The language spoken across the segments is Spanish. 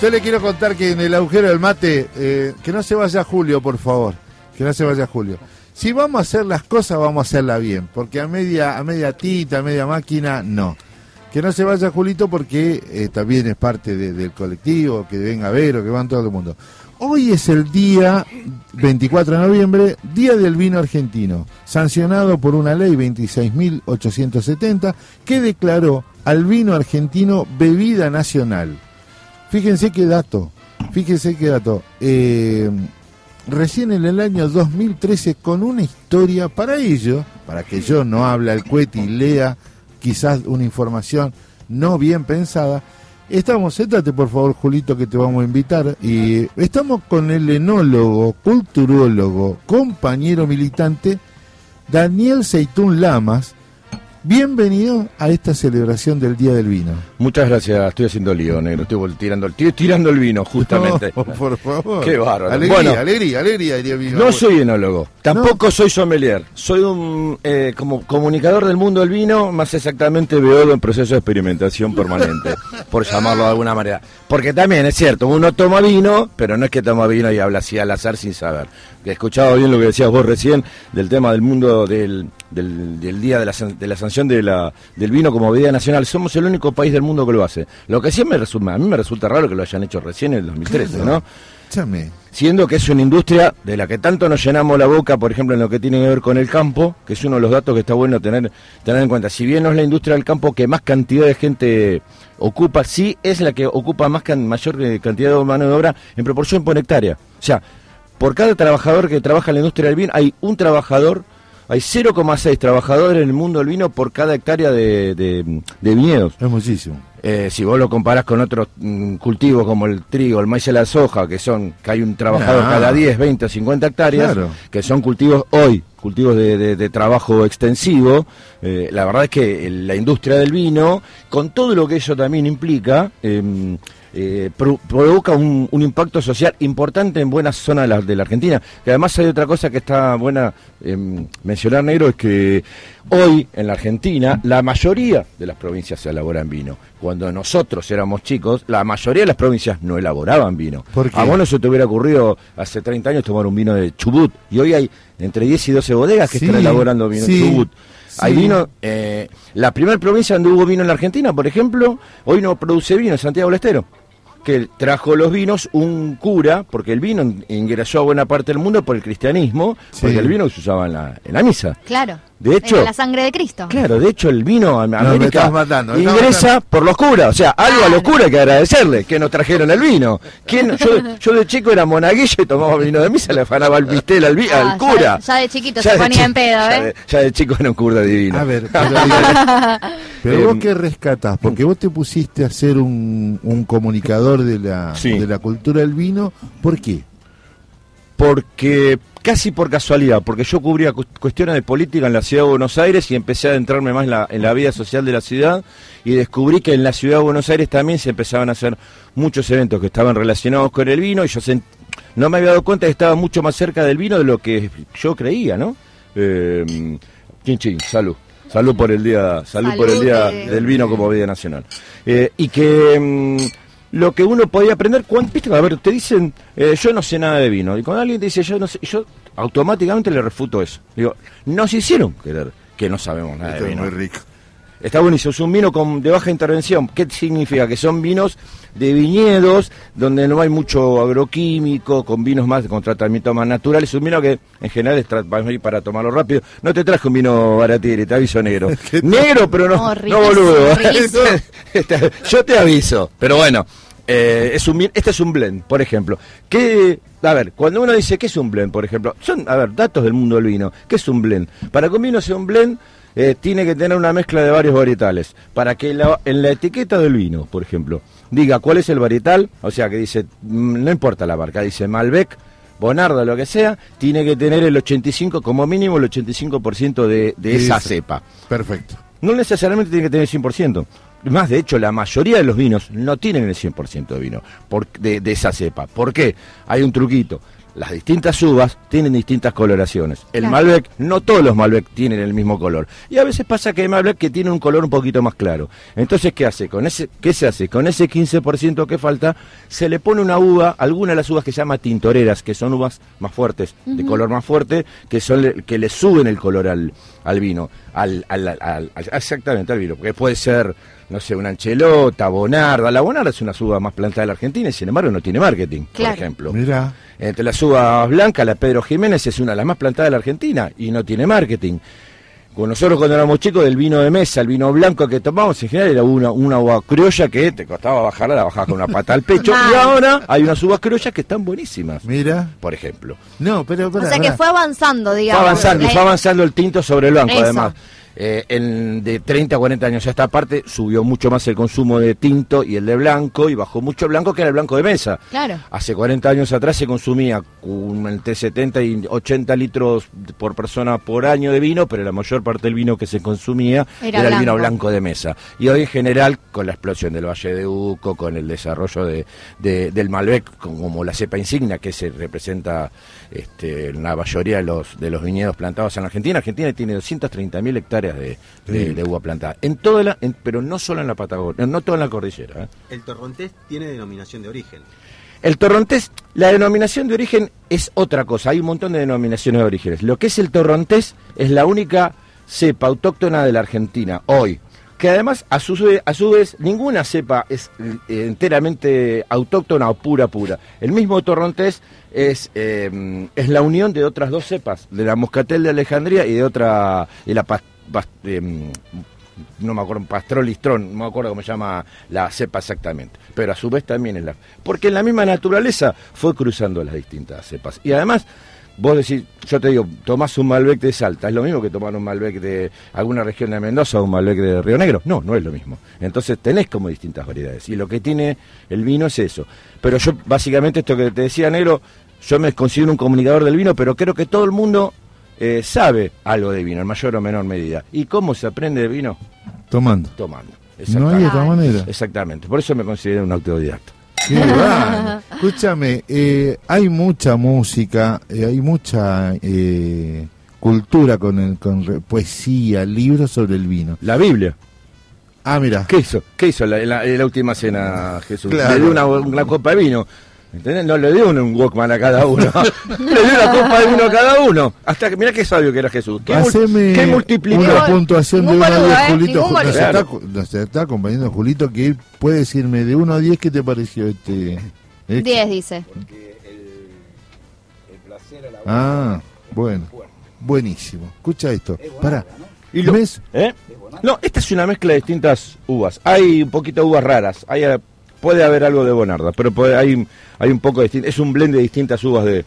Yo le quiero contar que en el agujero del mate, eh, que no se vaya Julio, por favor. Que no se vaya Julio. Si vamos a hacer las cosas, vamos a hacerlas bien. Porque a media, a media tita, a media máquina, no. Que no se vaya Julito porque eh, también es parte de- del colectivo, que venga a ver o que van todo el mundo. Hoy es el día 24 de noviembre, Día del Vino Argentino, sancionado por una ley 26.870 que declaró al vino argentino bebida nacional. Fíjense qué dato, fíjense qué dato. Eh, recién en el año 2013 con una historia para ello, para que yo no hable al cohete y lea quizás una información no bien pensada. Estamos, séntate por favor Julito que te vamos a invitar y estamos con el enólogo, culturólogo, compañero militante Daniel Seitún Lamas. Bienvenido a esta celebración del Día del Vino. Muchas gracias, estoy haciendo lío, negro. Estoy tirando, estoy tirando el vino, justamente. No, por favor. Qué bárbaro. Alegría, Bueno. alegría, alegría, diría mi No soy enólogo, tampoco soy sommelier. Soy un eh, como comunicador del mundo del vino, más exactamente veo en proceso de experimentación permanente, por llamarlo de alguna manera. Porque también es cierto, uno toma vino, pero no es que toma vino y habla así al azar sin saber. He escuchado bien lo que decías vos recién del tema del mundo del, del, del día de la, de la sanción de la, del vino como bebida nacional. Somos el único país del mundo que lo hace. Lo que sí me resulta, a mí me resulta raro que lo hayan hecho recién en el 2013, ¿no? Siendo que es una industria de la que tanto nos llenamos la boca, por ejemplo, en lo que tiene que ver con el campo, que es uno de los datos que está bueno tener, tener en cuenta. Si bien no es la industria del campo que más cantidad de gente ocupa, sí es la que ocupa más can- mayor eh, cantidad de mano de obra en proporción por hectárea. O sea, por cada trabajador que trabaja en la industria del vino, hay un trabajador, hay 0,6 trabajadores en el mundo del vino por cada hectárea de, de- de viñedos. Es muchísimo. Eh, si vos lo comparás con otros mm, cultivos como el trigo, el maíz y la soja, que son que hay un trabajador Ah. cada 10, 20 o 50 hectáreas, Claro. que son cultivos hoy, cultivos de, de- de trabajo extensivo, eh, la verdad es que la industria del vino, con todo lo que eso también implica, em, eh, pro- provoca un, un impacto social importante en buenas zonas de la, de la Argentina. Que además hay otra cosa que está buena em, mencionar, negro, es que hoy en la Argentina la mayoría de las provincias se elaboran vino. Cuando nosotros éramos chicos, la mayoría de las provincias no elaboraban vino. A vos no se te hubiera ocurrido hace 30 años tomar un vino de Chubut. Y hoy hay entre 10 y 12 bodegas que Sí, están elaborando vino sí, de Chubut. Hay sí. vino, eh, la primera provincia donde hubo vino en la Argentina, por ejemplo, hoy no produce vino, Santiago del Estero. Que trajo los vinos un cura, porque el vino ingresó a buena parte del mundo por el cristianismo, Sí. porque el vino se usaba en la, en la misa. Claro. De hecho- Era la sangre de Cristo. Claro, de hecho el vino a me América estás matando, me estás ingresa matando. por los curas, o sea, algo a los Claro. curas hay que agradecerle, que nos trajeron el vino. ¿Quién? Yo, yo de chico era monaguillo y tomaba vino de misa, le afanaba el pistel al, vi- Ah, al ya cura. de- ya de chiquito Ya se de ponía chi- en pedo, ya ¿eh? de- Ya de chico era un cura divino. A ver, pero, pero vos Em, qué rescatás, porque vos te pusiste a ser un, un comunicador de la, Sí. de la cultura del vino, ¿por qué? Porque casi por casualidad, porque yo cubría cu- cuestiones de política en la ciudad de Buenos Aires y empecé a adentrarme más en la, en la vida social de la ciudad y descubrí que en la ciudad de Buenos Aires también se empezaban a hacer muchos eventos que estaban relacionados con el vino y yo sent- no me había dado cuenta que estaba mucho más cerca del vino de lo que yo creía, ¿no? Eh, chin, chin, salud. Salud por el día, salud, por el día eh. del vino como bebida nacional. Eh, y que mm, lo que uno podía aprender, cuando, viste, a ver, te dicen, eh, yo no sé nada de vino, y cuando alguien te dice, yo no sé, yo automáticamente le refuto eso. Digo, nos hicieron creer que no sabemos nada Esto de es vino. muy rico. Está buenísimo, es un vino con, de baja intervención. ¿Qué significa? Que son vinos de viñedos, donde no hay mucho agroquímico, con vinos más, con tratamientos más naturales. Un vino que en general es para para tomarlo rápido. No te traje un vino baratiri, te aviso negro. negro, pero no, No, boludo. riquísimo. Yo te aviso, pero bueno. eh, es un, este es un blend, por ejemplo. ¿Qué, a ver, cuando uno dice qué es un blend, por ejemplo, son, a ver, datos del mundo del vino. ¿Qué es un blend? Para que un vino sea un blend, eh, tiene que tener una mezcla de varios varietales. Para que la- en la etiqueta del vino, por ejemplo, diga cuál es el varietal, o sea, que dice, mm, no importa la marca, dice Malbec, Bonarda, lo que sea, tiene que tener el 85, como mínimo el 85% de, de esa cepa. Perfecto. No necesariamente tiene que tener el 100%. Más, de hecho, la mayoría de los vinos no tienen el 100% de vino por- de, de esa cepa. ¿Por qué? Hay un truquito. Las distintas uvas tienen distintas coloraciones. El Claro. Malbec, no todos los Malbec tienen el mismo color. Y a veces pasa que hay Malbec que tiene un color un poquito más claro. Entonces, ¿qué hace? Con ese, ¿Qué se hace? Con ese 15% que falta, se le pone una uva, alguna de las uvas que se llama tintoreras, que son uvas más fuertes, de color más fuerte, que son le- que le suben el color al, al vino. Al- al- exactamente al vino. Porque puede ser, no sé, una anchelota, bonarda. La bonarda es una uva más plantada de la Argentina y sin embargo no tiene marketing, Claro. por ejemplo. Mira. Entre las uvas blancas, la Pedro Jiménez es una de las más plantadas de la Argentina y no tiene marketing. Con nosotros cuando éramos chicos, del vino de mesa, el vino blanco que tomábamos, en general era una, una uva criolla que te costaba bajarla, la bajabas con una pata al pecho. Y ahora hay unas uvas criollas que están buenísimas, Mira. por ejemplo. No, pero. O sea que fue avanzando, Fue digamos. avanzando, y Eh, fue avanzando el tinto sobre el blanco, Eso. además. Eh, en- de 30 a 40 años a esta parte subió mucho más el consumo de tinto y el de blanco, y bajó mucho el blanco que era el blanco de mesa. Claro. Hace 40 años atrás se consumía un- entre 70 y 80 litros por persona por año de vino, pero la mayor parte del vino que se consumía Era era, el vino blanco. blanco de mesa. Y hoy en general, con la explosión del Valle de Uco, con el desarrollo de, de- del Malbec como la cepa insignia que se representa este, la mayoría de los, de los viñedos plantados en la Argentina, Argentina tiene 230.000 hectáreas de, de- de uva plantada, en toda la, en- pero no solo en la Patagonia, no toda en la cordillera. ¿eh? El torrontés tiene denominación de origen. El torrontés, la denominación de origen es otra cosa, hay un montón de denominaciones de orígenes. Lo que es el torrontés es la única cepa autóctona de la Argentina hoy, que además a su, a su vez ninguna cepa es eh, enteramente autóctona o pura pura. El mismo torrontés es, eh, es la unión de otras dos cepas, de la moscatel de Alejandría y de otra, y la em, no me acuerdo, Pastrol Listrón, no me acuerdo cómo se llama la cepa exactamente, pero a su vez también es la... Porque en la misma naturaleza fue cruzando las distintas cepas. Y además, vos decís, yo te digo, tomás un Malbec de Salta, ¿es lo mismo que tomar un Malbec de alguna región de Mendoza o un Malbec de Río Negro? No, no es lo mismo. Entonces tenés como distintas variedades. Y lo que tiene el vino es eso. Pero yo, básicamente, esto que te decía, Negro, yo me considero un comunicador del vino, pero creo que todo el mundo... eh, sabe algo de vino, en mayor o menor medida. ¿Y cómo se aprende de vino? Tomando. tomando. No hay otra manera. Exactamente. Por eso me considero un autodidacta. Qué. Escúchame, eh, hay mucha música, eh, hay mucha eh, cultura con, el, con poesía, libros sobre el vino. La Biblia. Ah, mira. ¿Qué hizo? ¿Qué hizo en la, última cena Jesús? Claro. Le dio una, una copa de vino. ¿Entendés? No le dio un, un Walkman a cada uno. le dio una copa de vino a cada uno. Hasta que, mirá qué sabio que era Jesús. Qué, mul- Haceme qué una puntuación de Ningún 1 a boludo, 10, ¿eh? Julito. Nos está, nos está acompañando Julito, que él puede decirme de 1 a 10 qué te pareció este. este? 10 dice. Ah, bueno. Buenísimo. Escucha esto. Para. Y lo- ¿Ves? ¿Eh? No, esta es una mezcla de distintas uvas. Hay un poquito de uvas raras. Hay, eh, puede haber algo de Bonarda, pero puede- hay, hay un poco de Es un blend de distintas uvas de,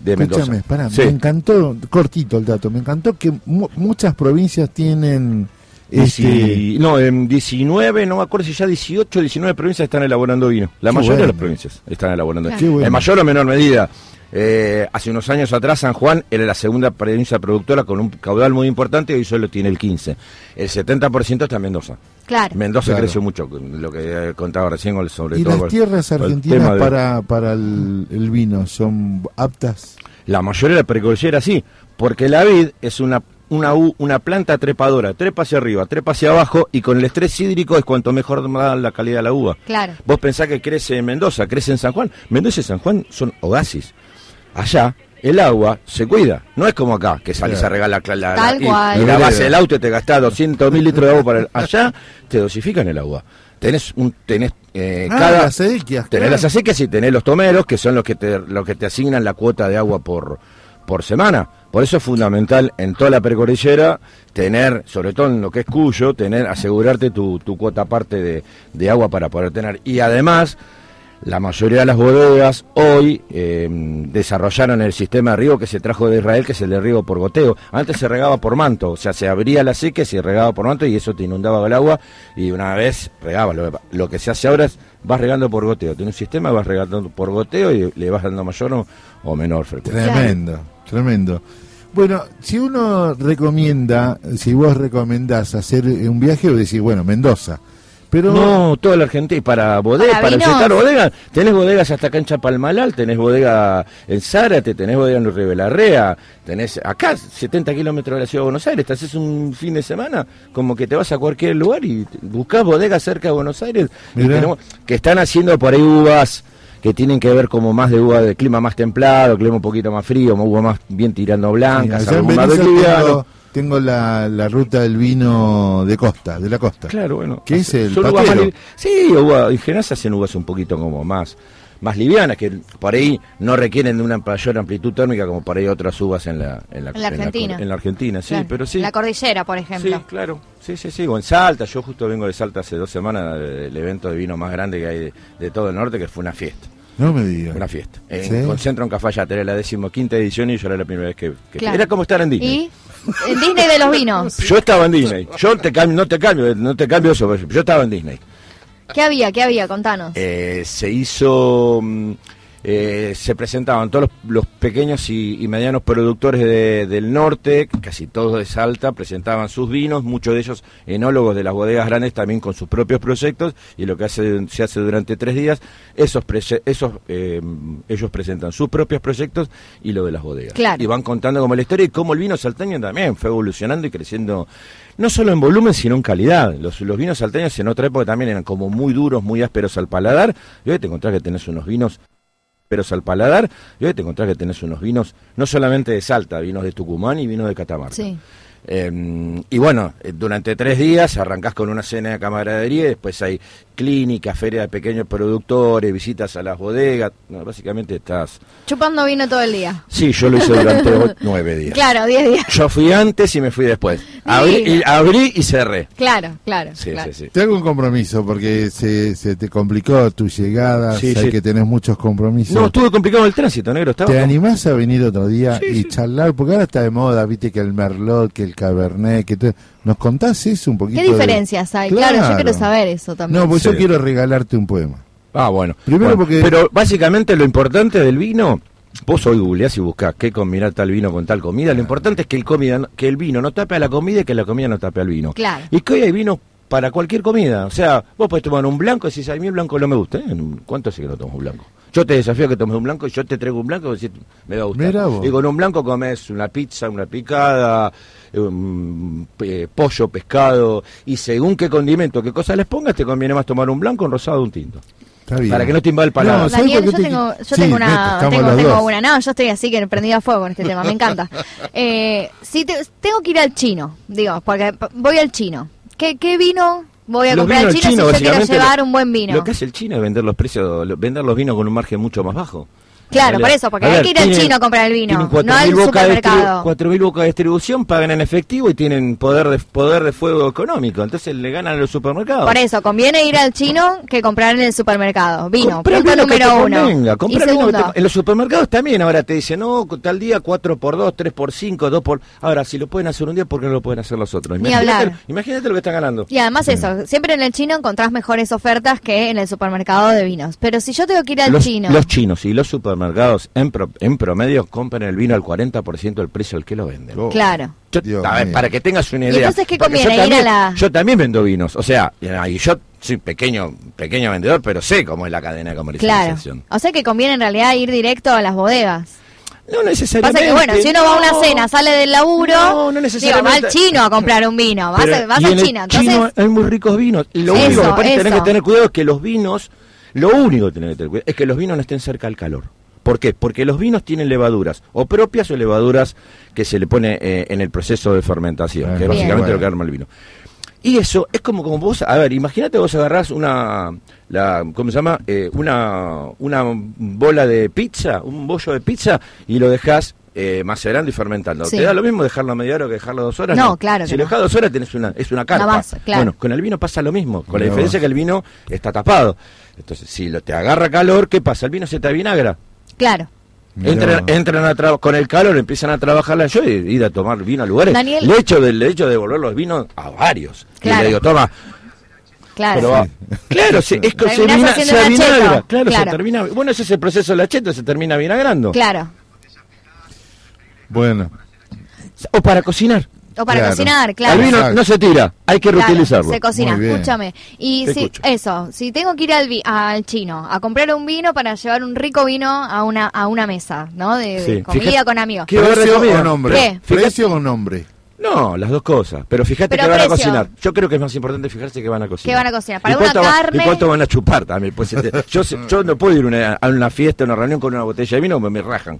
de Mendoza. Escúchame, pará, Sí. me encantó, cortito el dato, me encantó que mu- muchas provincias tienen este, Dieci- no, en 19, no me acuerdo si ya 18 o 19 provincias están elaborando vino. La Qué mayoría de las provincias están elaborando bueno. En mayor o menor medida. eh, hace unos años atrás San Juan era la segunda provincia productora con un caudal muy importante y hoy solo tiene el 15. El 70% está en Mendoza. Claro. Mendoza Claro. creció mucho, lo que eh, contaba recién sobre y todo. las con- tierras argentinas de- para, para el, el vino son aptas. La mayoría de la precordillera sí, porque la vid es una, una, u- una planta trepadora, trepa hacia arriba, trepa hacia abajo y con el estrés hídrico es cuanto mejor da la calidad de la uva. Claro. Vos pensás que crece en Mendoza, crece en San Juan. Mendoza y San Juan son oasis. Allá el agua se cuida. No es como acá, que salís Claro. a regar la, la- Tal y, cual. y lavás el auto y te gastás 200 mil litros de agua para el... Allá te dosifican el agua. Tenés un tenés eh, Ah, cada las acequias, tenés claro. las acequias y tenés los tomeros que son los que te los que te asignan la cuota de agua por por semana. Por eso es fundamental en toda la precordillera tener, sobre todo en lo que es Cuyo, tener, asegurarte tu, tu cuota aparte de, de agua para poder tener. Y además, la mayoría de las bodegas hoy eh, desarrollaron el sistema de riego que se trajo de Israel, que es el de riego por goteo. Antes se regaba por manto, o sea, se abría la seque, se regaba por manto y eso te inundaba el agua y una vez regaba. Lo, lo que se hace ahora es vas regando por goteo. Tiene un sistema, vas regando por goteo y le vas dando mayor o, o menor frecuencia. Tremendo, tremendo. Bueno, si uno recomienda, si vos recomendás hacer un viaje, vos decís, bueno, Mendoza. Pero No, toda la Argentina, y para bodega, Para para, visitar bodegas, tenés bodegas hasta acá en Chapalmalal, tenés bodega en Zárate, tenés bodega en Ribelarrea, tenés acá, 70 kilómetros de la ciudad de Buenos Aires, te haces un fin de semana, como que te vas a cualquier lugar y buscás bodegas cerca de Buenos Aires, y tenemos- que están haciendo por ahí uvas que tienen que ver como más de uva de clima más templado, clima un poquito más frío, uva más bien tirando blancas, algún más liviano. Tengo, la, la ruta del vino de costa, de la costa. Claro, bueno. ¿Qué es el son uvas li- Sí, uva, en general se hacen uvas un poquito como más más livianas, que por ahí no requieren de una mayor amplitud térmica como por ahí otras uvas en la, En la Argentina. en la Argentina, sí, Claro. pero sí. En la cordillera, por Sí, ejemplo. claro. Sí, sí, sí. O en Salta. Yo justo vengo de Salta hace dos semanas del evento de vino más grande que hay de, de todo el norte, que fue una fiesta. No me digas. Una fiesta. En, Sí. Con Centro en Cafayate. Era la decimoquinta edición y yo era la primera vez que... que- Claro. Era como estar en Disney. Y el Disney de los vinos. Yo estaba en Disney. Yo te cambio, no te cambio, no te cambio eso. Yo estaba en Disney. ¿Qué había? ¿Qué había? Contanos. Eh, se hizo, mm, eh, se presentaban todos los, los pequeños y, y medianos productores de- del norte, casi todos de Salta, presentaban sus vinos, muchos de ellos enólogos de las bodegas grandes también con sus propios proyectos, y lo que hace, se hace durante tres días, esos, prese- esos eh, ellos presentan sus propios proyectos y lo de las bodegas. Claro. Y van contando como la historia y cómo el vino salteño también fue evolucionando y creciendo no solo en volumen, sino en calidad. Los, los vinos salteños en otra época también eran como muy duros, muy ásperos al paladar. Y hoy te encontrás que tenés unos vinos ásperos al paladar. Y hoy te encontrás que tenés unos vinos, no solamente de Salta, vinos de Tucumán y vinos de Catamarca. Eh, y bueno, eh, durante tres días arrancás con una cena de camaradería, y después hay clínica, feria de pequeños productores, visitas a las bodegas. No, básicamente estás. Chupando vino todo el día. Sí, yo lo hice durante nueve días. Claro, 10 días. Yo fui antes y me fui después. Abrí y, abrí y cerré. Claro, claro. Sí, claro. sí, sí. Te hago un compromiso porque se, se te complicó tu llegada, Sí, sé sí. que tenés muchos compromisos. No, estuvo complicado el tránsito, negro. Estaba ¿Te animás a venir otro día Sí, y sí. charlar? Porque ahora está de moda, viste que el Merlot, que el Cabernet, que te- ¿Nos contás eso un poquito? ¿Qué de- diferencias hay? Claro, yo quiero saber eso también. No, pues yo Sí. quiero regalarte un poema. Ah, bueno. Primero Bueno, porque- Pero básicamente lo importante del vino, vos hoy googleás y buscás qué combinar tal vino con tal comida. Lo importante es que el, comida, no- que el vino no tape a la comida y que la comida no tape al vino. Claro. Y que hoy hay vino para cualquier comida. O sea, vos podés tomar un blanco y decís, a mí el blanco no me gusta. ¿eh? ¿Cuánto hace que no tomas un blanco? Yo te desafío a que tomes un blanco y yo te traigo un blanco y me va a gustar. Vos. Y con un blanco comes una pizza, una picada, un, eh, pollo, pescado. Y según qué condimento, qué cosa les pongas, te conviene más tomar un blanco, un rosado o un tinto. Está bien. Para que no te invada el paladar. No, ¿sabés Daniel, yo te- tengo, yo Sí, tengo una, tengo, tengo una, no, yo estoy así que prendida a fuego con este tema, me encanta. Eh, si te- tengo que ir al chino, digo, porque voy al chino. ¿Qué, qué vino voy a Los comprar al chino, si yo quiero básicamente, llevar un buen vino? Lo que hace el chino es vender los precios, vender los vinos con un margen mucho más bajo. Claro, por eso, porque hay que ir al chino a comprar el vino, no 4.000 al supermercado. 4.000 bocas de distribución, pagan en efectivo y tienen poder de, poder de fuego económico. Entonces le ganan a los supermercados. Por eso, conviene ir al chino que comprar en el supermercado. Vino, Comprá punto vino que número te uno. convenga, y segundo, te- en los supermercados también ahora te dicen, no, tal día 4 por 2 3 por 5 2 por... Ahora, si lo pueden hacer un día, ¿por qué no lo pueden hacer los otros? Ni Imagínate- hablar. Imagínate lo que están ganando. Y además eso, siempre en el chino encontrás mejores ofertas que en el supermercado de vinos. Pero si yo tengo que ir al los, chino, los chinos y los supermercados en, pro- en promedio compran el vino al 40% del precio al que lo venden. Oh, claro. Yo- a ver, para que tengas una ¿Y idea. entonces qué conviene? Yo ¿Ir a también, la- yo también vendo vinos. O sea, y yo soy pequeño pequeño vendedor, pero sé cómo es la cadena de Claro. comercialización. O sea que conviene en realidad ir directo a las bodegas. No necesariamente. Pasa que bueno, si uno va a una cena, sale del laburo, No, no digo, necesariamente. va al chino a comprar un vino, vas, Pero- a- vas y en el chino. Entonces, chino hay muy ricos vinos. Y lo Eso, único que eso. que tener cuidado es que los vinos, lo único que tenés que tener cuidado es que los vinos no estén cerca al calor. ¿Por qué? Porque los vinos tienen levaduras, o propias o levaduras que se le pone eh, en el proceso de fermentación, que es básicamente Bueno. lo que arma el vino. Y eso es como, como vos, a ver, imagínate vos agarrás una, la, ¿cómo se llama? Eh, una, una bola de pizza, un bollo de pizza, y lo dejás eh, macerando y fermentando. Sí. ¿Te da lo mismo dejarlo a media hora que dejarlo dos horas? No, claro Si lo no. dejas dos horas tenés una, es una carpa. masa, claro. Bueno, con el vino pasa lo mismo, con la diferencia que el vino está tapado. Entonces, si lo, te agarra calor, ¿qué pasa? El vino se te avinagra. Claro. Entran, a tra- con el calor, empiezan a trabajar yo y ir a tomar vino a lugares. Daniel- Le hecho de, le echo de devolver los vinos a varios. Y Claro. le digo, toma, Claro. pero va. Claro, sí, es que se, vina- se acheto, Claro, claro. se termina. Bueno, ese es el proceso del acheto, se termina vinagrando. Claro. Bueno, O para cocinar. O para Claro. cocinar, El claro. vino Exacto. no se tira, hay que Claro, reutilizarlo. se cocina, escúchame. Y Te si, escucho. eso, si tengo que ir al, vi- al chino a comprar un vino para llevar un rico vino a una a una mesa, ¿no? De, comida Fíjate- con amigos. ¿Qué ¿Precio o nombre? ¿Qué? ¿Precio o nombre? No, las dos cosas. Pero fíjate Pero que van a cocinar. Yo creo que es más importante fijarse que van a cocinar. ¿Qué van a cocinar? Para ¿Y una va- carne- ¿Y cuánto van a chupar también? Pues, este, yo, yo no puedo ir una- a una fiesta, a una reunión con una botella de vino, me, me rajan.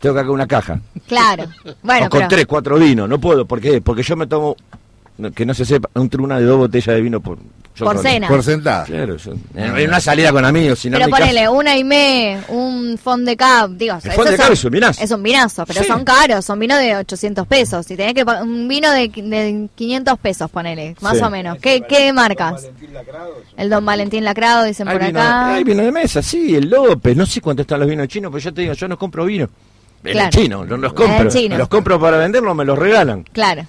Tengo que sacar una caja. Claro. Bueno, o con pero tres, cuatro vinos. No puedo. ¿Por qué? Porque yo me tomo, que no se sepa, un truna de dos botellas de vino por, yo Por cena. Por sentada. Claro, yo- en, una salida con amigos. Si no pero ponele una y me, un fond de cab, digo, El fond de son- cab es un vinazo. Es un vinazo, pero Sí. son caros, son vinos de 800 pesos. Si tenés que un vino de, de 500 pesos, ponele, más Sí. o menos. ¿Qué, qué marcas? El Don Valentín Lacrado, dicen Hay por vino, acá. hay vino de mesa, sí, el López. No sé cuánto están los vinos chinos, pero yo te digo, yo no compro vino. En Claro. el chino, no los En compro. el chino. Los compro para venderlos, me los regalan. Claro,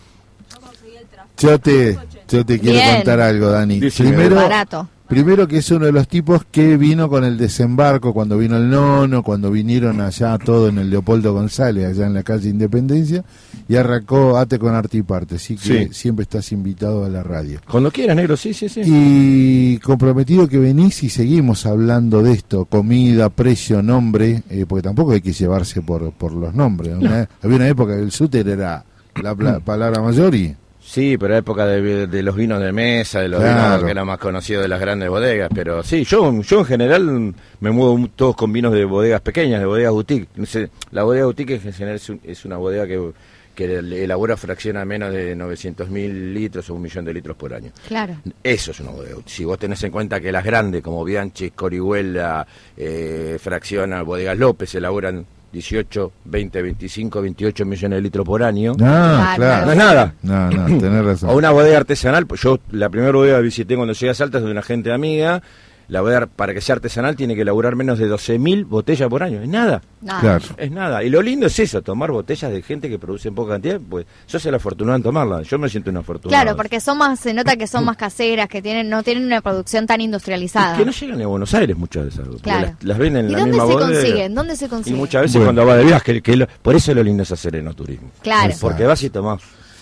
Yo te, yo te quiero Bien. contar algo, Dani. Decime. Primero, barato. Primero que es uno de los tipos que vino con el desembarco cuando vino el nono, cuando vinieron allá todo en el Leopoldo González, allá en la calle Independencia, y arrancó Ate con Arte y Parte. Así que Sí. siempre estás invitado a la radio. Cuando quieras, negro, sí, sí, sí. Y comprometido que venís y seguimos hablando de esto, comida, precio, nombre, eh, porque tampoco hay que llevarse por, por los nombres. Una- había una época que el súter era la palabra mayor y Sí, pero época de, de los vinos de mesa, de los Claro. vinos que eran más conocidos de las grandes bodegas. Pero sí, yo, yo en general me muevo todos con vinos de bodegas pequeñas, de bodegas boutique. No sé, la bodega boutique en general es, un- es una bodega que, elabora fracción a menos de 900 mil litros o un millón de litros por año. claro. Eso es una bodega. Si vos tenés en cuenta que las grandes, como Bianchi, Corihuela, eh, Fracciona, Bodegas López, elaboran 18, 20, 25, 28 millones de litros por año. Ah, Claro, claro. No es nada. No, no, tenés razón. O una bodega artesanal, pues yo la primera bodega que visité cuando llegué a Salta es de una gente amiga. La bodega, para que sea artesanal, tiene que elaborar menos de 12.000 botellas por año. Es nada, Nada. Claro. es nada. Y lo lindo es eso, tomar botellas de gente que produce en poca cantidad. Pues yo soy el afortunado en tomarla. Yo me siento un afortunado. Claro, porque son más, se nota que son más caseras, que tienen, no tienen una producción tan industrializada. Que no llegan a Buenos Aires muchas de esas. porque Claro. Las, las ven en ¿Y la dónde misma se bodega. consiguen? ¿Dónde se Y consiguen? muchas veces Bueno. cuando va de viaje, que, que lo- por eso lo lindo es hacer enoturismo. Claro. Porque vas y tomás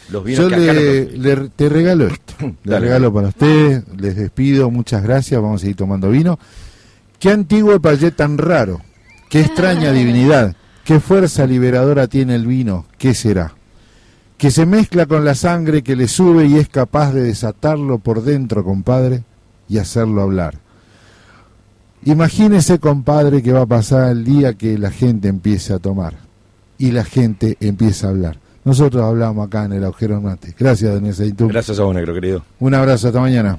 los vinos Yo que acá no le, te regalo esto. Le Dale. regalo para usted. Les despido. Muchas gracias. Vamos a seguir tomando vino. Qué antiguo payé tan raro. Qué extraña divinidad. Qué fuerza liberadora tiene el vino. ¿Qué será? Que se mezcla con la sangre que le sube y es capaz de desatarlo por dentro, compadre, y hacerlo hablar. Imagínese, compadre, que va a pasar el día que la gente empiece a tomar y la gente empieza a hablar. Nosotros hablamos acá en el agujero mate. Gracias, Daniel Saitú. Gracias a vos, negro querido. Un abrazo, hasta mañana.